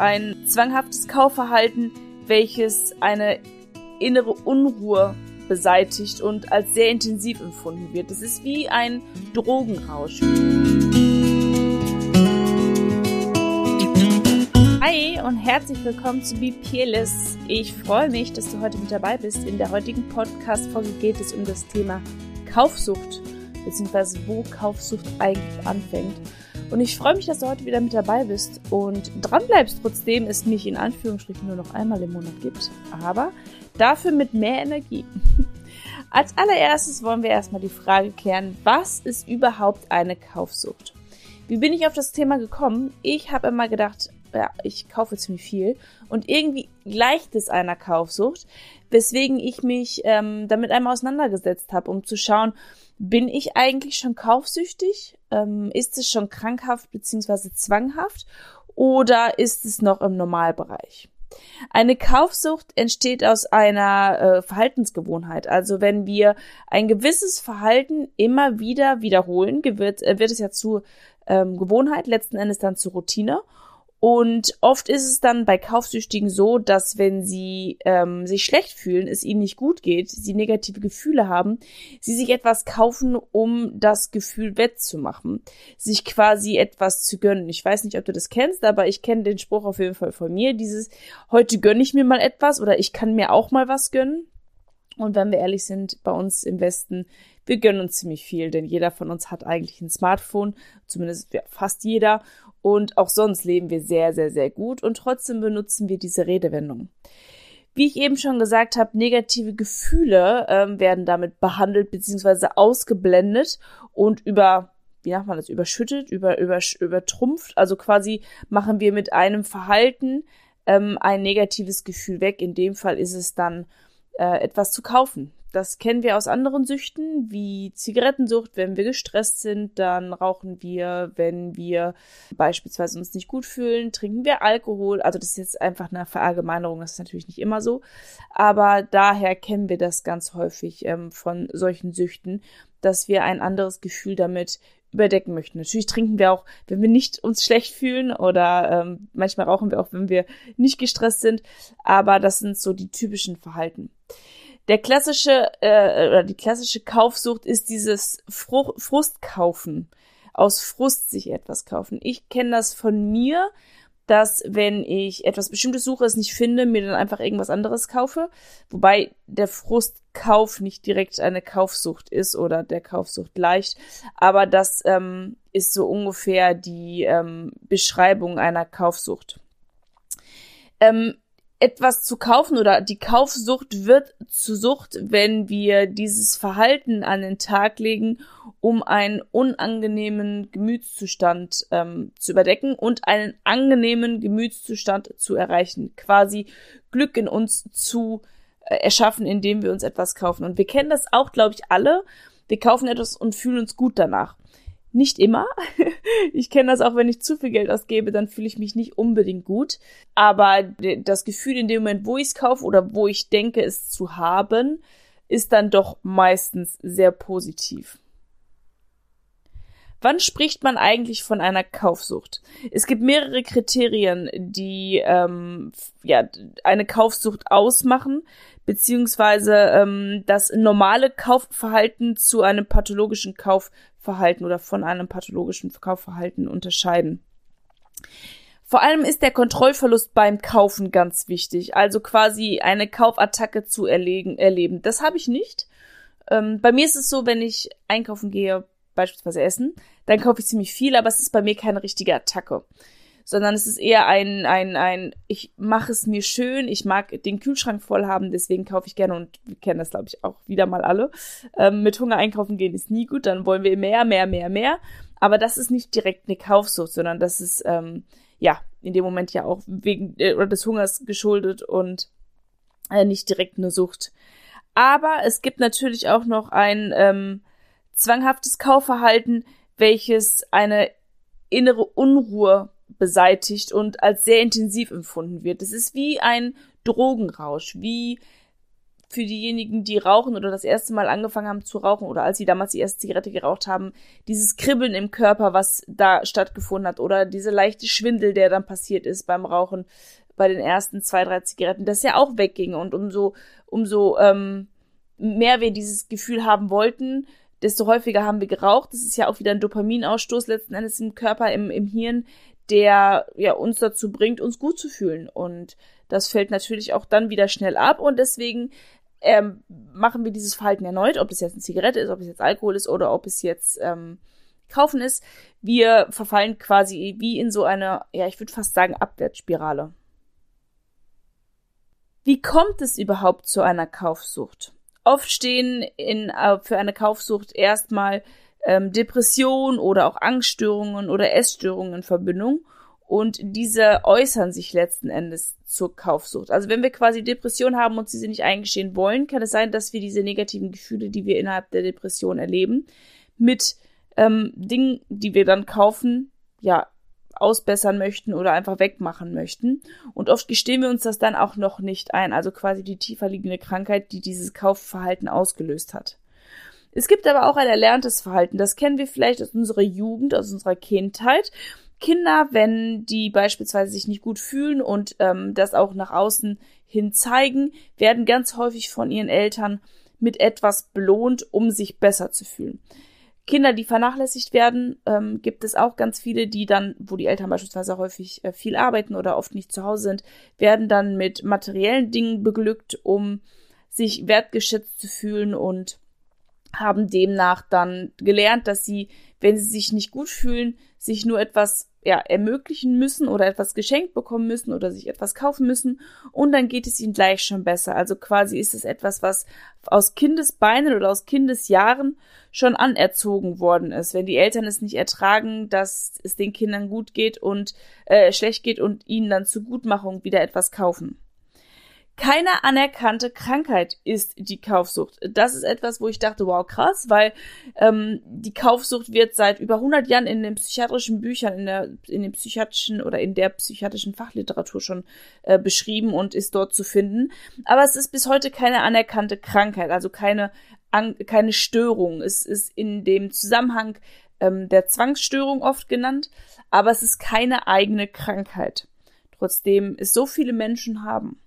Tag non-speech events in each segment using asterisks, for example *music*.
ein zwanghaftes Kaufverhalten, welches eine innere Unruhe beseitigt und als sehr intensiv empfunden wird. Es ist wie ein Drogenrausch. Hi und herzlich willkommen zu Be Peerless. Ich freue mich, dass du heute mit dabei bist. In der heutigen Podcast-Folge geht es um das Thema Kaufsucht, beziehungsweise wo Kaufsucht eigentlich anfängt. Und ich freue mich, dass du heute wieder mit dabei bist und dran bleibst, trotzdem es mich in Anführungsstrichen nur noch einmal im Monat gibt. Aber dafür mit mehr Energie. *laughs* Als allererstes wollen wir erstmal die Frage klären, was ist überhaupt eine Kaufsucht? Wie bin ich auf das Thema gekommen? Ich habe immer gedacht, ja, ich kaufe ziemlich viel und irgendwie gleicht es einer Kaufsucht, weswegen ich mich ähm, damit einmal auseinandergesetzt habe, um zu schauen, bin ich eigentlich schon kaufsüchtig? Ähm, ist es schon krankhaft beziehungsweise zwanghaft oder ist es noch im Normalbereich? Eine Kaufsucht entsteht aus einer äh, Verhaltensgewohnheit. Also wenn wir ein gewisses Verhalten immer wieder wiederholen, wird, äh, wird es ja zu ähm, Gewohnheit, letzten Endes dann zu Routine. Und oft ist es dann bei Kaufsüchtigen so, dass wenn sie ähm, sich schlecht fühlen, es ihnen nicht gut geht, sie negative Gefühle haben, sie sich etwas kaufen, um das Gefühl wettzumachen, sich quasi etwas zu gönnen. Ich weiß nicht, ob du das kennst, aber ich kenne den Spruch auf jeden Fall von mir, dieses heute gönne ich mir mal etwas oder ich kann mir auch mal was gönnen. Und wenn wir ehrlich sind, bei uns im Westen, wir gönnen uns ziemlich viel, denn jeder von uns hat eigentlich ein Smartphone, zumindest ja, fast jeder. Und auch sonst leben wir sehr, sehr, sehr gut und trotzdem benutzen wir diese Redewendung. Wie ich eben schon gesagt habe, negative Gefühle ähm, werden damit behandelt bzw. ausgeblendet und über, wie nennt man das, überschüttet, über, über, übertrumpft. Also quasi machen wir mit einem Verhalten ähm, ein negatives Gefühl weg. In dem Fall ist es dann äh, etwas zu kaufen. Das kennen wir aus anderen Süchten, wie Zigarettensucht. Wenn wir gestresst sind, dann rauchen wir. Wenn wir beispielsweise uns nicht gut fühlen, trinken wir Alkohol. Also das ist jetzt einfach eine Verallgemeinerung, das ist natürlich nicht immer so. Aber daher kennen wir das ganz häufig ähm, von solchen Süchten, dass wir ein anderes Gefühl damit überdecken möchten. Natürlich trinken wir auch, wenn wir nicht uns schlecht fühlen oder ähm, manchmal rauchen wir auch, wenn wir nicht gestresst sind. Aber das sind so die typischen Verhalten. Der klassische äh, oder die klassische Kaufsucht ist dieses Fru Frustkaufen. Aus Frust sich etwas kaufen. Ich kenne das von mir, dass wenn ich etwas Bestimmtes suche, es nicht finde, mir dann einfach irgendwas anderes kaufe. Wobei der Frustkauf nicht direkt eine Kaufsucht ist oder der Kaufsucht leicht. Aber das ähm, ist so ungefähr die ähm, Beschreibung einer Kaufsucht. Ähm, etwas zu kaufen oder die Kaufsucht wird zu Sucht, wenn wir dieses Verhalten an den Tag legen, um einen unangenehmen Gemütszustand ähm, zu überdecken und einen angenehmen Gemütszustand zu erreichen. Quasi Glück in uns zu äh, erschaffen, indem wir uns etwas kaufen. Und wir kennen das auch, glaube ich, alle. Wir kaufen etwas und fühlen uns gut danach. Nicht immer. *laughs* Ich kenne das auch, wenn ich zu viel Geld ausgebe, dann fühle ich mich nicht unbedingt gut. Aber das Gefühl in dem Moment, wo ich es kaufe oder wo ich denke, es zu haben, ist dann doch meistens sehr positiv. Wann spricht man eigentlich von einer Kaufsucht? Es gibt mehrere Kriterien, die ähm, ja eine Kaufsucht ausmachen, beziehungsweise ähm, das normale Kaufverhalten zu einem pathologischen Kaufverhalten oder von einem pathologischen Kaufverhalten unterscheiden. Vor allem ist der Kontrollverlust beim Kaufen ganz wichtig, also quasi eine Kaufattacke zu erlegen, erleben. Das habe ich nicht. Ähm, bei mir ist es so, wenn ich einkaufen gehe, beispielsweise essen, dann kaufe ich ziemlich viel, aber es ist bei mir keine richtige Attacke. Sondern es ist eher ein, ein, ein, ich mache es mir schön, ich mag den Kühlschrank voll haben, deswegen kaufe ich gerne und wir kennen das, glaube ich, auch wieder mal alle. Ähm, mit Hunger einkaufen gehen ist nie gut, dann wollen wir mehr, mehr, mehr, mehr. Aber das ist nicht direkt eine Kaufsucht, sondern das ist, ähm, ja, in dem Moment ja auch wegen äh, des Hungers geschuldet und äh, nicht direkt eine Sucht. Aber es gibt natürlich auch noch ein, ähm, zwanghaftes Kaufverhalten, welches eine innere Unruhe beseitigt und als sehr intensiv empfunden wird. Es ist wie ein Drogenrausch, wie für diejenigen, die rauchen oder das erste Mal angefangen haben zu rauchen oder als sie damals die erste Zigarette geraucht haben, dieses Kribbeln im Körper, was da stattgefunden hat oder diese leichte Schwindel, der dann passiert ist beim Rauchen bei den ersten zwei, drei Zigaretten, das ja auch wegging und umso, umso ähm, mehr wir dieses Gefühl haben wollten, desto häufiger haben wir geraucht. Das ist ja auch wieder ein Dopaminausstoß letzten Endes im Körper, im, im Hirn, der ja uns dazu bringt, uns gut zu fühlen. Und das fällt natürlich auch dann wieder schnell ab und deswegen ähm, machen wir dieses Verhalten erneut, ob es jetzt eine Zigarette ist, ob es jetzt Alkohol ist oder ob es jetzt ähm, Kaufen ist. Wir verfallen quasi wie in so eine, ja, ich würde fast sagen, Abwärtsspirale. Wie kommt es überhaupt zu einer Kaufsucht? Oft stehen in, äh, für eine Kaufsucht erstmal ähm, Depression oder auch Angststörungen oder Essstörungen in Verbindung und diese äußern sich letzten Endes zur Kaufsucht. Also wenn wir quasi Depression haben und sie nicht eingestehen wollen, kann es sein, dass wir diese negativen Gefühle, die wir innerhalb der Depression erleben, mit ähm, Dingen, die wir dann kaufen, ja, ausbessern möchten oder einfach wegmachen möchten. Und oft gestehen wir uns das dann auch noch nicht ein, also quasi die tiefer liegende Krankheit, die dieses Kaufverhalten ausgelöst hat. Es gibt aber auch ein erlerntes Verhalten, das kennen wir vielleicht aus unserer Jugend, aus unserer Kindheit Kinder, wenn die beispielsweise sich nicht gut fühlen und ähm, das auch nach außen hin zeigen, werden ganz häufig von ihren Eltern mit etwas belohnt, um sich besser zu fühlen. Kinder, die vernachlässigt werden, ähm, gibt es auch ganz viele, die dann, wo die Eltern beispielsweise häufig äh, viel arbeiten oder oft nicht zu Hause sind, werden dann mit materiellen Dingen beglückt, um sich wertgeschätzt zu fühlen und haben demnach dann gelernt, dass sie, wenn sie sich nicht gut fühlen, sich nur etwas ja, ermöglichen müssen oder etwas geschenkt bekommen müssen oder sich etwas kaufen müssen und dann geht es ihnen gleich schon besser. Also quasi ist es etwas, was aus Kindesbeinen oder aus Kindesjahren schon anerzogen worden ist. Wenn die Eltern es nicht ertragen, dass es den Kindern gut geht und äh, schlecht geht und ihnen dann zur Gutmachung wieder etwas kaufen. Keine anerkannte Krankheit ist die Kaufsucht. Das ist etwas, wo ich dachte, wow, krass, weil ähm, die Kaufsucht wird seit über 100 Jahren in den psychiatrischen Büchern, in der in den psychiatrischen oder in der psychiatrischen Fachliteratur schon äh, beschrieben und ist dort zu finden. Aber es ist bis heute keine anerkannte Krankheit, also keine an, keine Störung. Es ist in dem Zusammenhang ähm, der Zwangsstörung oft genannt, aber es ist keine eigene Krankheit. Trotzdem es so viele Menschen haben.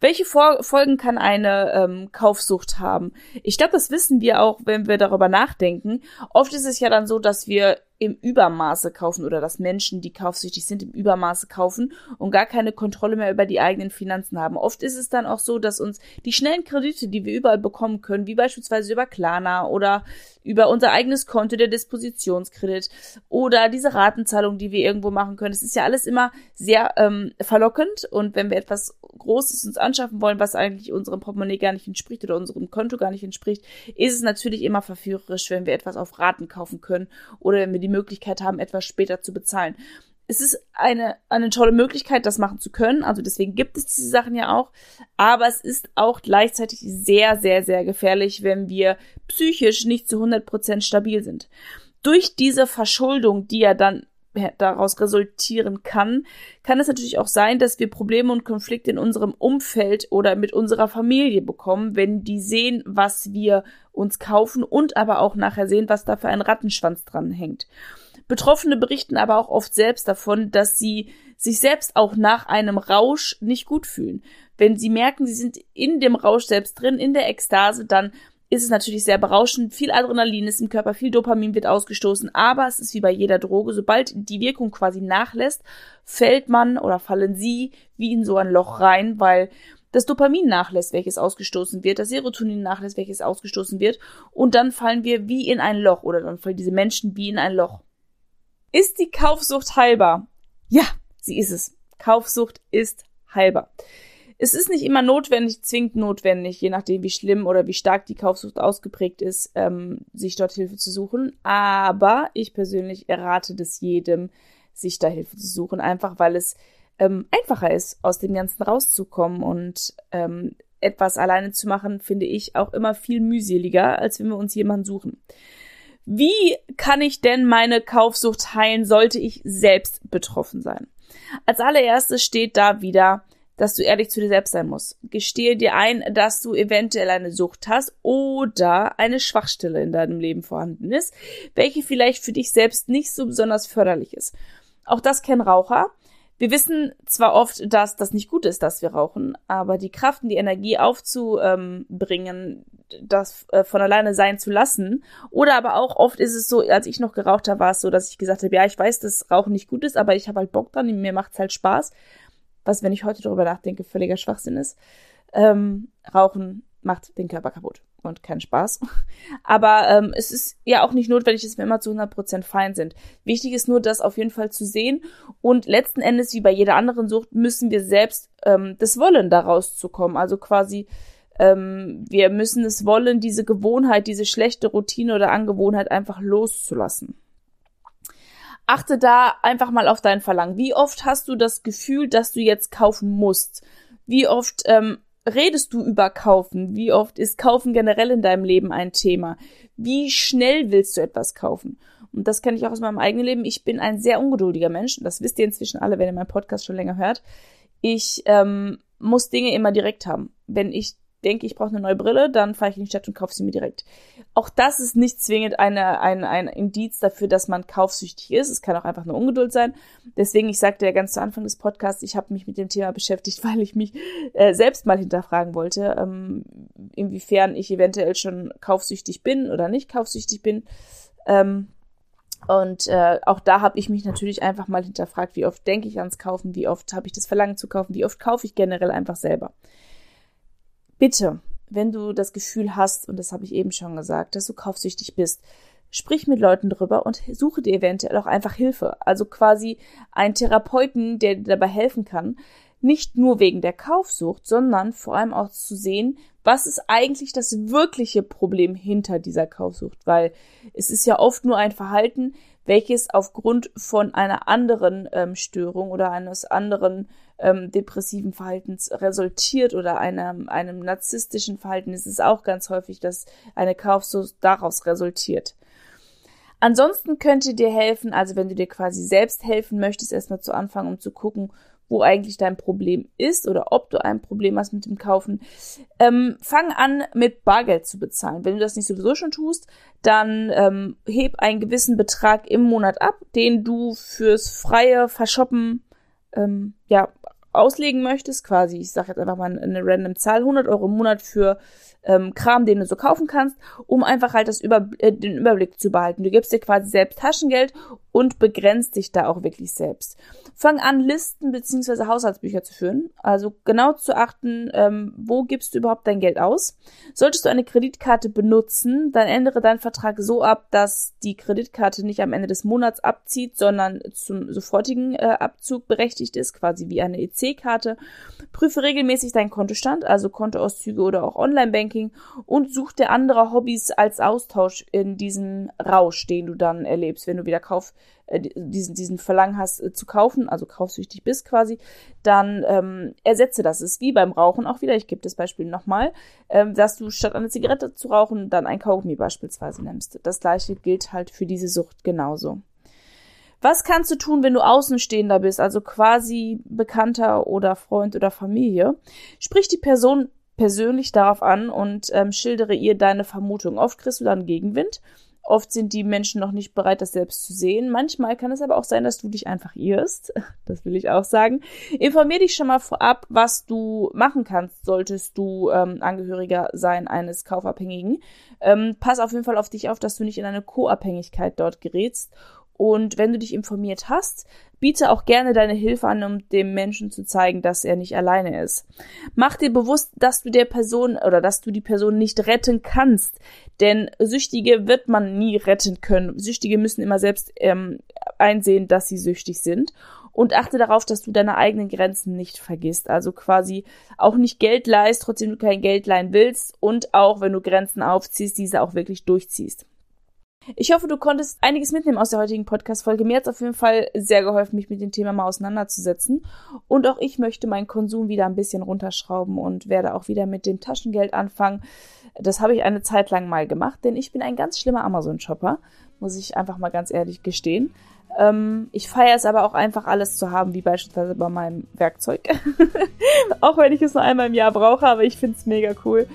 Welche Vor Folgen kann eine ähm, Kaufsucht haben? Ich glaube, das wissen wir auch, wenn wir darüber nachdenken. Oft ist es ja dann so, dass wir im Übermaße kaufen oder dass Menschen, die kaufsüchtig sind, im Übermaße kaufen und gar keine Kontrolle mehr über die eigenen Finanzen haben. Oft ist es dann auch so, dass uns die schnellen Kredite, die wir überall bekommen können, wie beispielsweise über Klarna oder über unser eigenes Konto, der Dispositionskredit oder diese Ratenzahlung, die wir irgendwo machen können, es ist ja alles immer sehr ähm, verlockend und wenn wir etwas Großes uns anschaffen wollen, was eigentlich unserem Portemonnaie gar nicht entspricht oder unserem Konto gar nicht entspricht, ist es natürlich immer verführerisch, wenn wir etwas auf Raten kaufen können oder wenn wir die Möglichkeit haben, etwas später zu bezahlen. Es ist eine, eine tolle Möglichkeit, das machen zu können. Also deswegen gibt es diese Sachen ja auch. Aber es ist auch gleichzeitig sehr, sehr, sehr gefährlich, wenn wir psychisch nicht zu 100% stabil sind. Durch diese Verschuldung, die ja dann daraus resultieren kann, kann es natürlich auch sein, dass wir Probleme und Konflikte in unserem Umfeld oder mit unserer Familie bekommen, wenn die sehen, was wir uns kaufen und aber auch nachher sehen, was da für ein Rattenschwanz dran hängt. Betroffene berichten aber auch oft selbst davon, dass sie sich selbst auch nach einem Rausch nicht gut fühlen. Wenn sie merken, sie sind in dem Rausch selbst drin, in der Ekstase, dann ist es natürlich sehr berauschend. Viel Adrenalin ist im Körper, viel Dopamin wird ausgestoßen, aber es ist wie bei jeder Droge. Sobald die Wirkung quasi nachlässt, fällt man oder fallen sie wie in so ein Loch rein, weil das Dopamin nachlässt, welches ausgestoßen wird, das Serotonin nachlässt, welches ausgestoßen wird, und dann fallen wir wie in ein Loch oder dann fallen diese Menschen wie in ein Loch. Ist die Kaufsucht heilbar? Ja, sie ist es. Kaufsucht ist heilbar. Es ist nicht immer notwendig, zwingend notwendig, je nachdem, wie schlimm oder wie stark die Kaufsucht ausgeprägt ist, ähm, sich dort Hilfe zu suchen. Aber ich persönlich errate das jedem, sich da Hilfe zu suchen, einfach weil es ähm, einfacher ist, aus dem Ganzen rauszukommen und ähm, etwas alleine zu machen, finde ich auch immer viel mühseliger, als wenn wir uns jemanden suchen. Wie kann ich denn meine Kaufsucht heilen, sollte ich selbst betroffen sein? Als allererstes steht da wieder dass du ehrlich zu dir selbst sein musst. Gestehe dir ein, dass du eventuell eine Sucht hast oder eine Schwachstelle in deinem Leben vorhanden ist, welche vielleicht für dich selbst nicht so besonders förderlich ist. Auch das kennen Raucher. Wir wissen zwar oft, dass das nicht gut ist, dass wir rauchen, aber die Kraft und die Energie aufzubringen, das äh, von alleine sein zu lassen. Oder aber auch oft ist es so, als ich noch geraucht habe, war es so, dass ich gesagt habe, ja, ich weiß, dass Rauchen nicht gut ist, aber ich habe halt Bock dran, mir macht es halt Spaß. Was, wenn ich heute darüber nachdenke, völliger Schwachsinn ist. Ähm, Rauchen macht den Körper kaputt und keinen Spaß. *laughs* Aber ähm, es ist ja auch nicht notwendig, dass wir immer zu 100% fein sind. Wichtig ist nur, das auf jeden Fall zu sehen. Und letzten Endes, wie bei jeder anderen Sucht, müssen wir selbst ähm, das wollen, da rauszukommen. Also quasi, ähm, wir müssen es wollen, diese Gewohnheit, diese schlechte Routine oder Angewohnheit einfach loszulassen. Achte da einfach mal auf dein Verlangen. Wie oft hast du das Gefühl, dass du jetzt kaufen musst? Wie oft ähm, redest du über Kaufen? Wie oft ist Kaufen generell in deinem Leben ein Thema? Wie schnell willst du etwas kaufen? Und das kenne ich auch aus meinem eigenen Leben. Ich bin ein sehr ungeduldiger Mensch. Das wisst ihr inzwischen alle, wenn ihr meinen Podcast schon länger hört. Ich ähm, muss Dinge immer direkt haben. Wenn ich denke, ich brauche eine neue Brille, dann fahre ich in die Stadt und kaufe sie mir direkt. Auch das ist nicht zwingend eine, ein, ein Indiz dafür, dass man kaufsüchtig ist. Es kann auch einfach eine Ungeduld sein. Deswegen, ich sagte ja ganz zu Anfang des Podcasts, ich habe mich mit dem Thema beschäftigt, *laughs* weil ich mich äh, selbst mal hinterfragen wollte, ähm, inwiefern ich eventuell schon kaufsüchtig bin oder nicht kaufsüchtig bin. Ähm, und äh, auch da habe ich mich natürlich einfach mal hinterfragt, wie oft denke ich ans Kaufen, wie oft habe ich das Verlangen zu kaufen, wie oft kaufe ich generell einfach selber. Bitte, wenn du das Gefühl hast, und das habe ich eben schon gesagt, dass du kaufsüchtig bist, sprich mit Leuten drüber und suche dir eventuell auch einfach Hilfe. Also quasi einen Therapeuten, der dir dabei helfen kann, nicht nur wegen der Kaufsucht, sondern vor allem auch zu sehen, was ist eigentlich das wirkliche Problem hinter dieser Kaufsucht, weil es ist ja oft nur ein Verhalten, welches aufgrund von einer anderen ähm, Störung oder eines anderen ähm, depressiven Verhaltens resultiert oder einem, einem narzisstischen Verhalten ist es auch ganz häufig, dass eine Kaufsucht daraus resultiert. Ansonsten könnte dir helfen, also wenn du dir quasi selbst helfen möchtest, erstmal zu anfangen, um zu gucken, wo eigentlich dein Problem ist oder ob du ein Problem hast mit dem Kaufen, ähm, fang an mit Bargeld zu bezahlen. Wenn du das nicht sowieso schon tust, dann ähm, heb einen gewissen Betrag im Monat ab, den du fürs freie Verschoppen ähm, ja auslegen möchtest, quasi, ich sage jetzt einfach mal eine random Zahl, 100 Euro im Monat für ähm, Kram, den du so kaufen kannst, um einfach halt das Über äh, den Überblick zu behalten. Du gibst dir quasi selbst Taschengeld und begrenzt dich da auch wirklich selbst. Fang an, Listen beziehungsweise Haushaltsbücher zu führen. Also genau zu achten, ähm, wo gibst du überhaupt dein Geld aus. Solltest du eine Kreditkarte benutzen, dann ändere deinen Vertrag so ab, dass die Kreditkarte nicht am Ende des Monats abzieht, sondern zum sofortigen äh, Abzug berechtigt ist, quasi wie eine EC-Karte. Prüfe regelmäßig deinen Kontostand, also Kontoauszüge oder auch Online-Banking und such dir andere Hobbys als Austausch in diesem Rausch, den du dann erlebst, wenn du wieder Kauf äh, diesen, diesen Verlangen hast äh, zu kaufen, also kaufsüchtig bist quasi, dann ähm, ersetze das. Es ist wie beim Rauchen auch wieder, ich gebe das Beispiel nochmal, ähm, dass du statt eine Zigarette zu rauchen, dann ein Kaugummi beispielsweise nimmst. Das gleiche gilt halt für diese Sucht genauso. Was kannst du tun, wenn du Außenstehender bist, also quasi Bekannter oder Freund oder Familie? Sprich die Person persönlich darauf an und ähm, schildere ihr deine Vermutung. Oft kriegst du dann Gegenwind Oft sind die Menschen noch nicht bereit, das selbst zu sehen. Manchmal kann es aber auch sein, dass du dich einfach irrst. *laughs* Das will ich auch sagen. Informier dich schon mal vorab, was du machen kannst, solltest du ähm, Angehöriger sein eines Kaufabhängigen. Ähm, pass auf jeden Fall auf dich auf, dass du nicht in eine Co-Abhängigkeit dort gerätst und wenn du dich informiert hast, biete auch gerne deine Hilfe an, um dem Menschen zu zeigen, dass er nicht alleine ist. Mach dir bewusst, dass du der Person oder dass du die Person nicht retten kannst, denn Süchtige wird man nie retten können. Süchtige müssen immer selbst ähm, einsehen, dass sie süchtig sind. Und achte darauf, dass du deine eigenen Grenzen nicht vergisst. Also quasi auch nicht Geld leist, trotzdem du kein Geld leihen willst und auch, wenn du Grenzen aufziehst, diese auch wirklich durchziehst. Ich hoffe, du konntest einiges mitnehmen aus der heutigen Podcast-Folge. Mir hat es auf jeden Fall sehr geholfen, mich mit dem Thema mal auseinanderzusetzen. Und auch ich möchte meinen Konsum wieder ein bisschen runterschrauben und werde auch wieder mit dem Taschengeld anfangen. Das habe ich eine Zeit lang mal gemacht, denn ich bin ein ganz schlimmer Amazon-Shopper. muss ich einfach mal ganz ehrlich gestehen. Ähm, ich feiere es aber auch einfach alles zu haben, wie beispielsweise bei meinem Werkzeug. *laughs* auch wenn ich es nur einmal im Jahr brauche, aber ich finde es mega cool.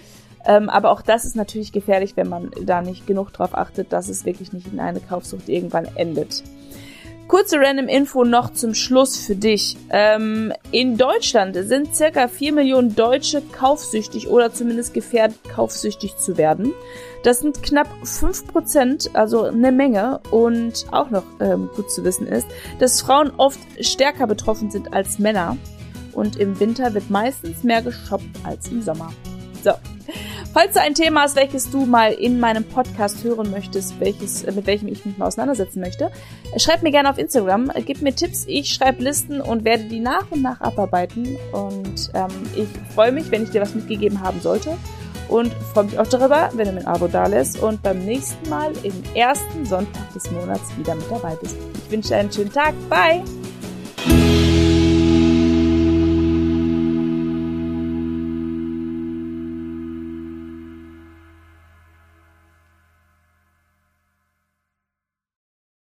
Ähm, aber auch das ist natürlich gefährlich, wenn man da nicht genug drauf achtet, dass es wirklich nicht in eine Kaufsucht irgendwann endet. Kurze random Info noch zum Schluss für dich. Ähm, in Deutschland sind circa 4 Millionen Deutsche kaufsüchtig oder zumindest gefährdet, kaufsüchtig zu werden. Das sind knapp 5%, also eine Menge. Und auch noch ähm, gut zu wissen ist, dass Frauen oft stärker betroffen sind als Männer. Und im Winter wird meistens mehr geshoppt als im Sommer. So. Falls du ein Thema hast, welches du mal in meinem Podcast hören möchtest, welches, mit welchem ich mich mal auseinandersetzen möchte, schreib mir gerne auf Instagram, gib mir Tipps, ich schreibe Listen und werde die nach und nach abarbeiten. Und ähm, ich freue mich, wenn ich dir was mitgegeben haben sollte. Und freue mich auch darüber, wenn du mir ein Abo da lässt und beim nächsten Mal im ersten Sonntag des Monats wieder mit dabei bist. Ich wünsche dir einen schönen Tag. Bye!